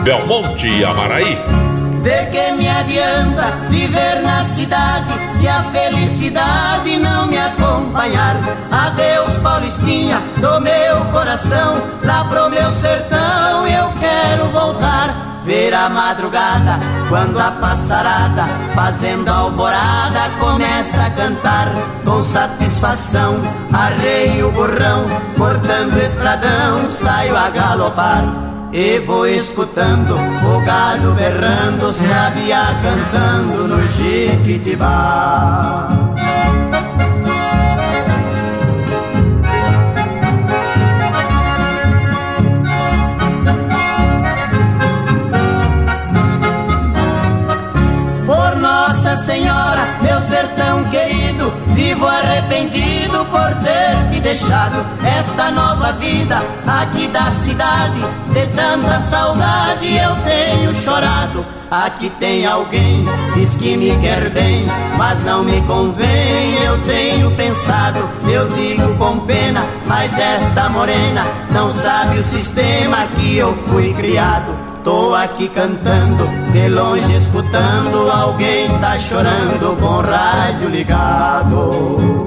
Belmonte e Amaraí. De que me adianta viver na cidade se a felicidade não me acompanhar? Adeus, Paulistinha, do meu coração, lá pro meu sertão eu quero voltar ver a madrugada, quando a passarada, fazendo alvorada, começa a cantar com satisfação. Arreio o burrão, cortando estradão, saio a galopar. E vou escutando o galo berrando, sabia cantando no Jiquitibá. sertão querido, vivo arrependido por ter te deixado esta nova vida aqui da cidade. De tanta saudade eu tenho chorado. Aqui tem alguém, diz que me quer bem, mas não me convém. Eu tenho pensado, eu digo com pena, mas esta morena não sabe o sistema que eu fui criado. Tô aqui cantando, de longe escutando, alguém está chorando com o rádio ligado.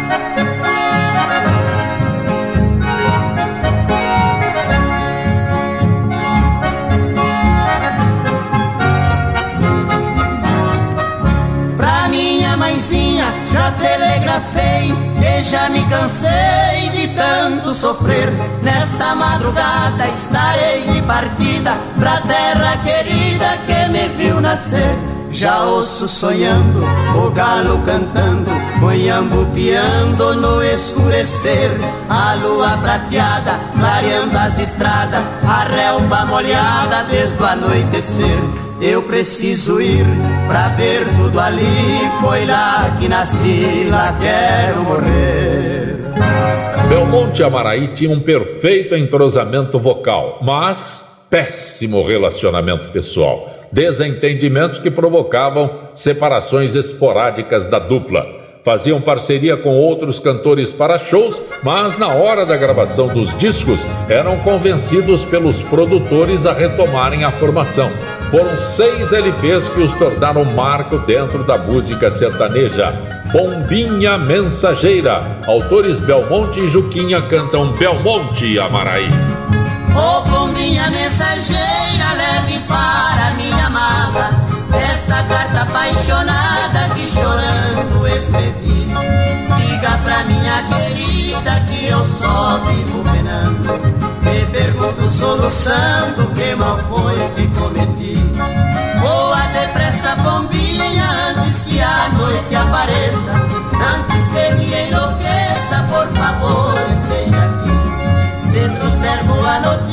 Já me cansei de tanto sofrer. Nesta madrugada estarei de partida pra terra querida que me viu nascer. Já ouço sonhando, o galo cantando, moiambo piando no escurecer. A lua prateada, clareando as estradas, a relva molhada desde o anoitecer. Eu preciso ir pra ver tudo ali. Foi lá que nasci, lá quero morrer. Belmonte Amaraí tinham um perfeito entrosamento vocal, mas péssimo relacionamento pessoal. Desentendimentos que provocavam separações esporádicas da dupla. Faziam parceria com outros cantores para shows, mas na hora da gravação dos discos eram convencidos pelos produtores a retomarem a formação. Foram seis LPs que os tornaram marco dentro da música sertaneja. Bombinha Mensageira. Autores Belmonte e Juquinha cantam Belmonte Amaraí. Ô bombinha mensageira, leve para minha mala carta apaixonada que chorando escrevi. Diga pra minha querida que eu só vivo penando. Me pergunto soluçando que mal foi que cometi. Voa depressa, bombinha, antes que a noite apareça. Antes que me enlouqueça, por favor, esteja aqui. Se trouxer boa notícia,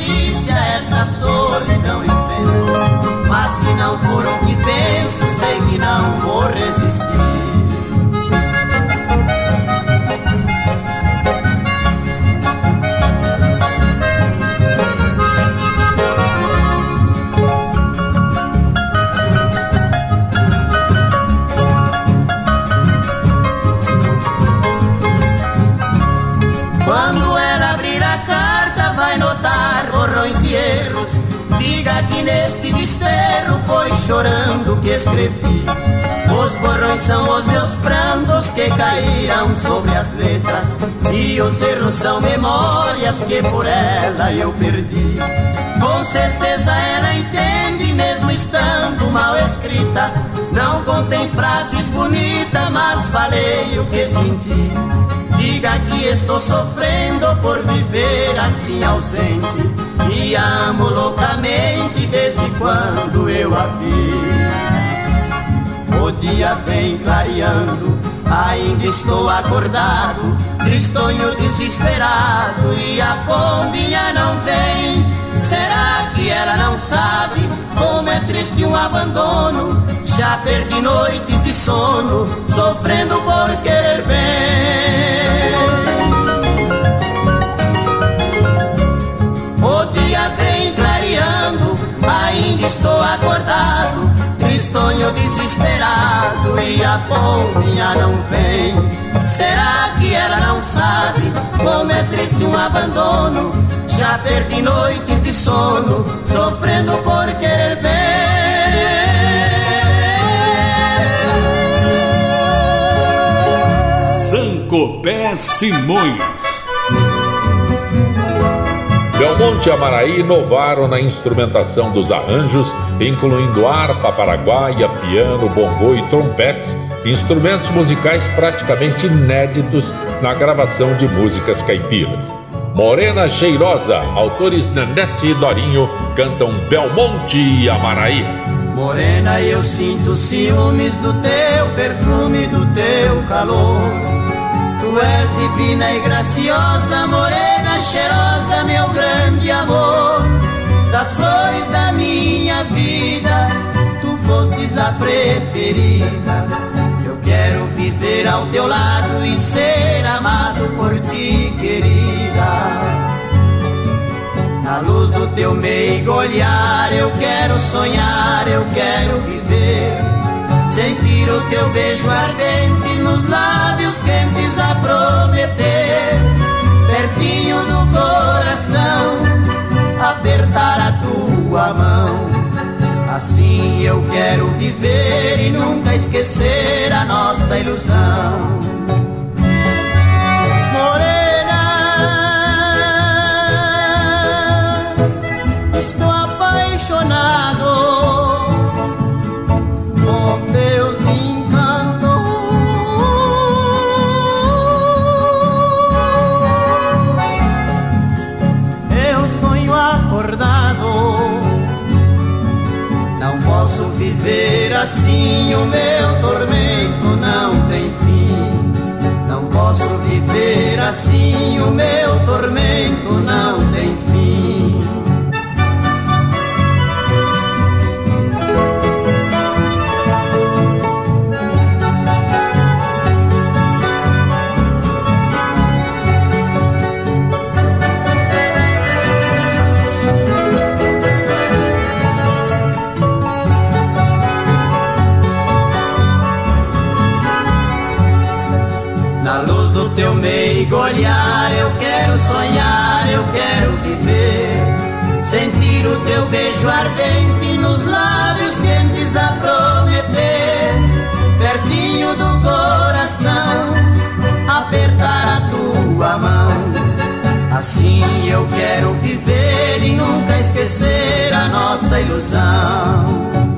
chorando que escrevi. Os borrões são os meus prantos que caíram sobre as letras. E os erros são memórias que por ela eu perdi. Com certeza ela entende, mesmo estando mal escrita. Não contém frases bonitas, mas falei o que senti. Diga que estou sofrendo por viver assim ausente. E amo loucamente desde quando eu a vi. O dia vem clareando, ainda estou acordado, tristonho desesperado e a pombinha não vem. Será que ela não sabe como é triste um abandono? Já perdi noites de sono, sofrendo por querer bem. Tristonho desesperado e a pombinha não vem. Será que ela não sabe como é triste um abandono? Já perdi noites de sono, sofrendo por querer bem. Sancopé Simões. Belmonte e Amaraí inovaram na instrumentação dos arranjos, incluindo harpa paraguaia, piano, bongô e trompetes, instrumentos musicais praticamente inéditos na gravação de músicas caipiras. Morena Cheirosa, autores Nanete e Dorinho, cantam Belmonte e Amaraí. Morena, eu sinto ciúmes do teu perfume, do teu calor. Tu és divina e graciosa, morena cheirosa, meu grande amor. Das flores da minha vida, tu fostes a preferida. Eu quero viver ao teu lado e ser amado por ti, querida. Na luz do teu meigo olhar, eu quero sonhar, eu quero viver. Sentir o teu beijo ardente nos lábios a prometer. Pertinho do coração, apertar a tua mão. Assim eu quero viver e nunca esquecer a nossa ilusão. O meu tormento não tem fim. Não posso viver assim, o meu tormento não teu beijo ardente nos lábios quentes a prometer. Pertinho do coração, apertar a tua mão. Assim eu quero viver e nunca esquecer a nossa ilusão.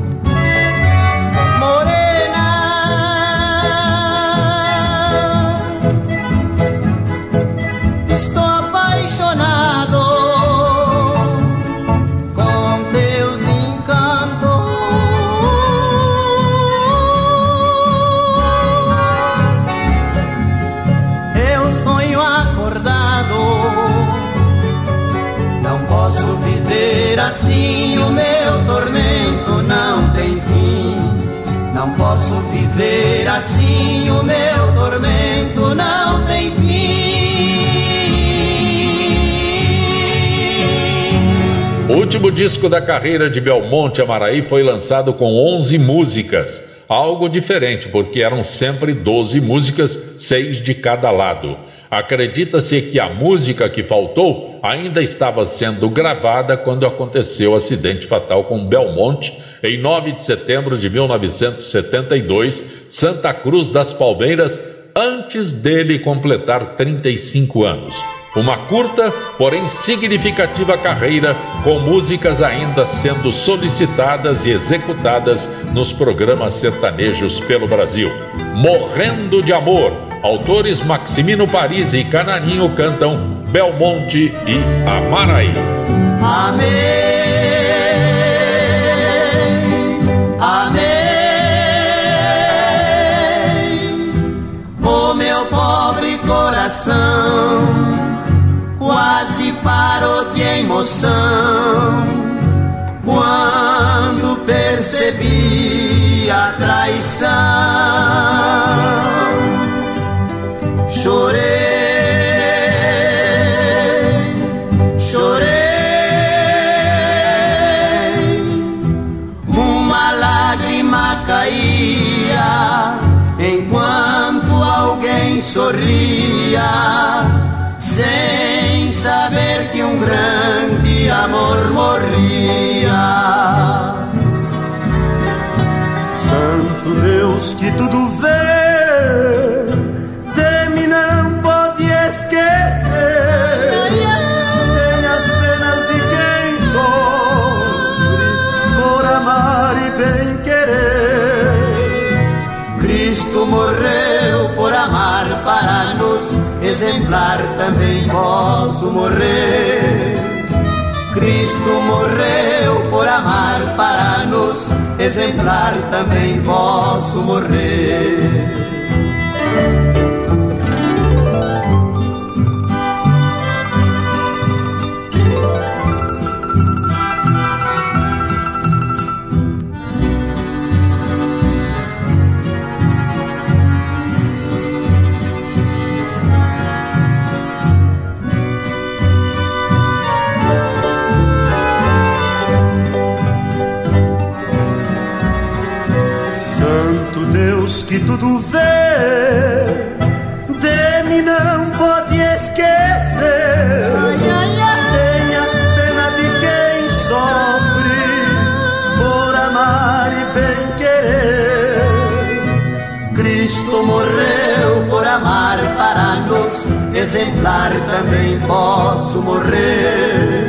Último disco da carreira de Belmonte Amaraí foi lançado com 11 músicas, algo diferente porque eram sempre 12 músicas, seis de cada lado. Acredita-se que a música que faltou ainda estava sendo gravada quando aconteceu o acidente fatal com Belmonte em 9 de setembro de 1972, Santa Cruz das Palmeiras, antes dele completar 35 anos. Uma curta, porém significativa carreira, com músicas ainda sendo solicitadas e executadas nos programas sertanejos pelo Brasil. Morrendo de Amor, autores Maximino Paris e Cananinho cantam Belmonte e Amaraí. Amém. Amém. O meu pobre coração quase parou de emoção quando percebi a traição. Chorei sorria, grande amor morria. Santo Deus que tudo vê, de mim não pode esquecer. Tem as penas de quem sofre por amar e bem querer. Cristo morreu exemplar também posso morrer. Cristo morreu por amar para nos, exemplar também posso morrer. Exemplar também posso morrer.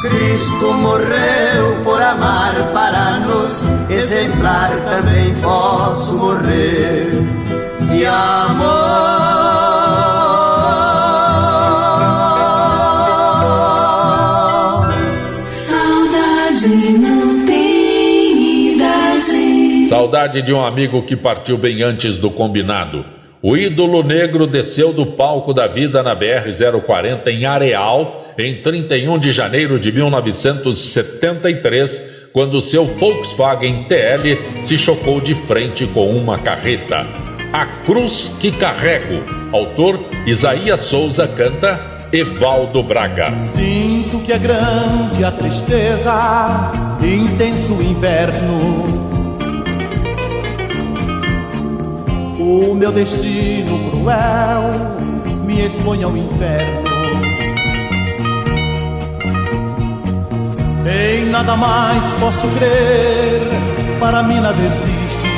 Cristo morreu por amar para nos, exemplar também posso morrer de amor. Saudade não tem idade. Saudade de um amigo que partiu bem antes do combinado. O ídolo negro desceu do palco da vida na BR-040 em Areal em 31 de janeiro de 1973, quando seu Volkswagen TL se chocou de frente com uma carreta. A Cruz que Carrego. Autor Isaías Souza canta Evaldo Braga. Sinto que é grande a tristeza, intenso inverno. O meu destino cruel me expõe ao inferno. Em nada mais posso crer, para mim nada existe.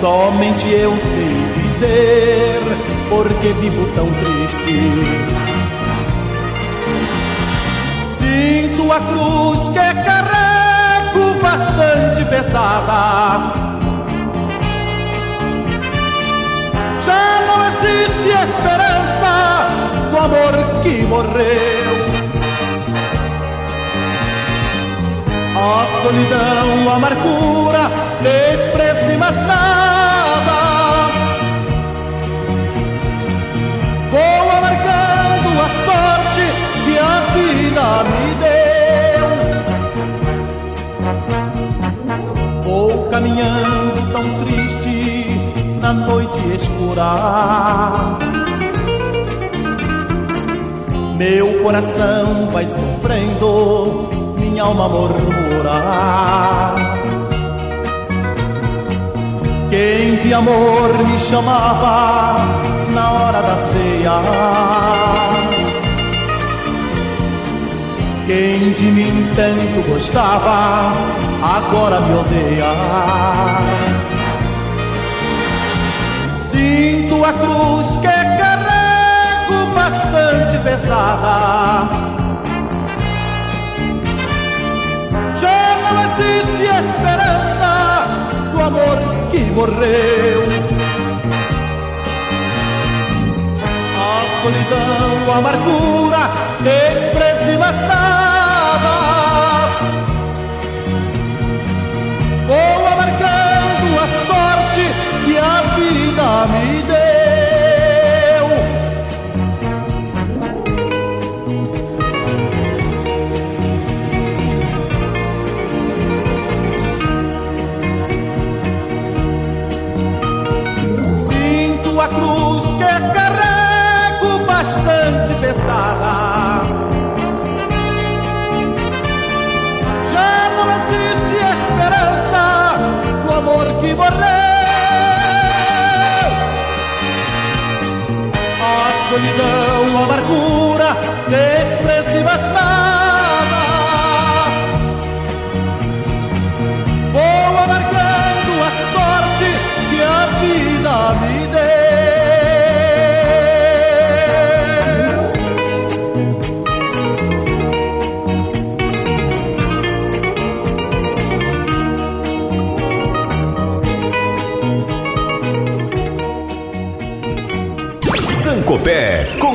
Somente eu sei dizer porque vivo tão triste. Sinto a cruz que carrego bastante pesada. Já não existe esperança do amor que morreu. A solidão, a amargura, despreze mais nada. Caminhando tão triste na noite escura meu coração vai sofrendo, minha alma murmura. Quem de amor me chamava na hora da ceia? Quem de mim tanto gostava, agora me odeia. Sinto a cruz que bastante pesada. Já não existe esperança do amor que morreu. A solidão, a amargura, despreze mais nada. Solidão, amargura, desprezíveis nada.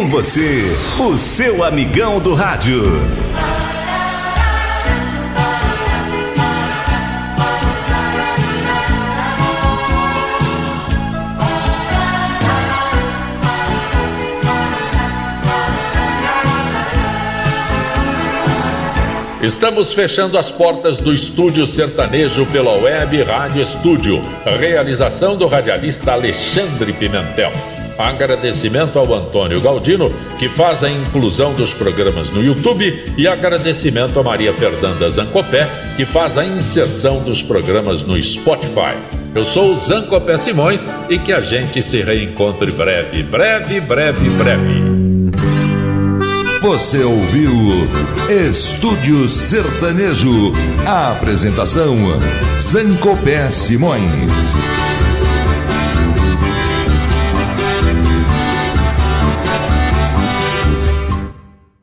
Com você, o seu amigão do rádio. Estamos fechando as portas do estúdio sertanejo pela web Rádio Estúdio. Realização do radialista Alexandre Pimentel. Agradecimento ao Antônio Galdino, que faz a inclusão dos programas no YouTube, e agradecimento a Maria Fernanda Zancopé, que faz a inserção dos programas no Spotify. Eu sou o Zancopé Simões e que a gente se reencontre breve, breve, breve, breve. Você ouviu Estúdio Sertanejo. A apresentação Zancopé Simões.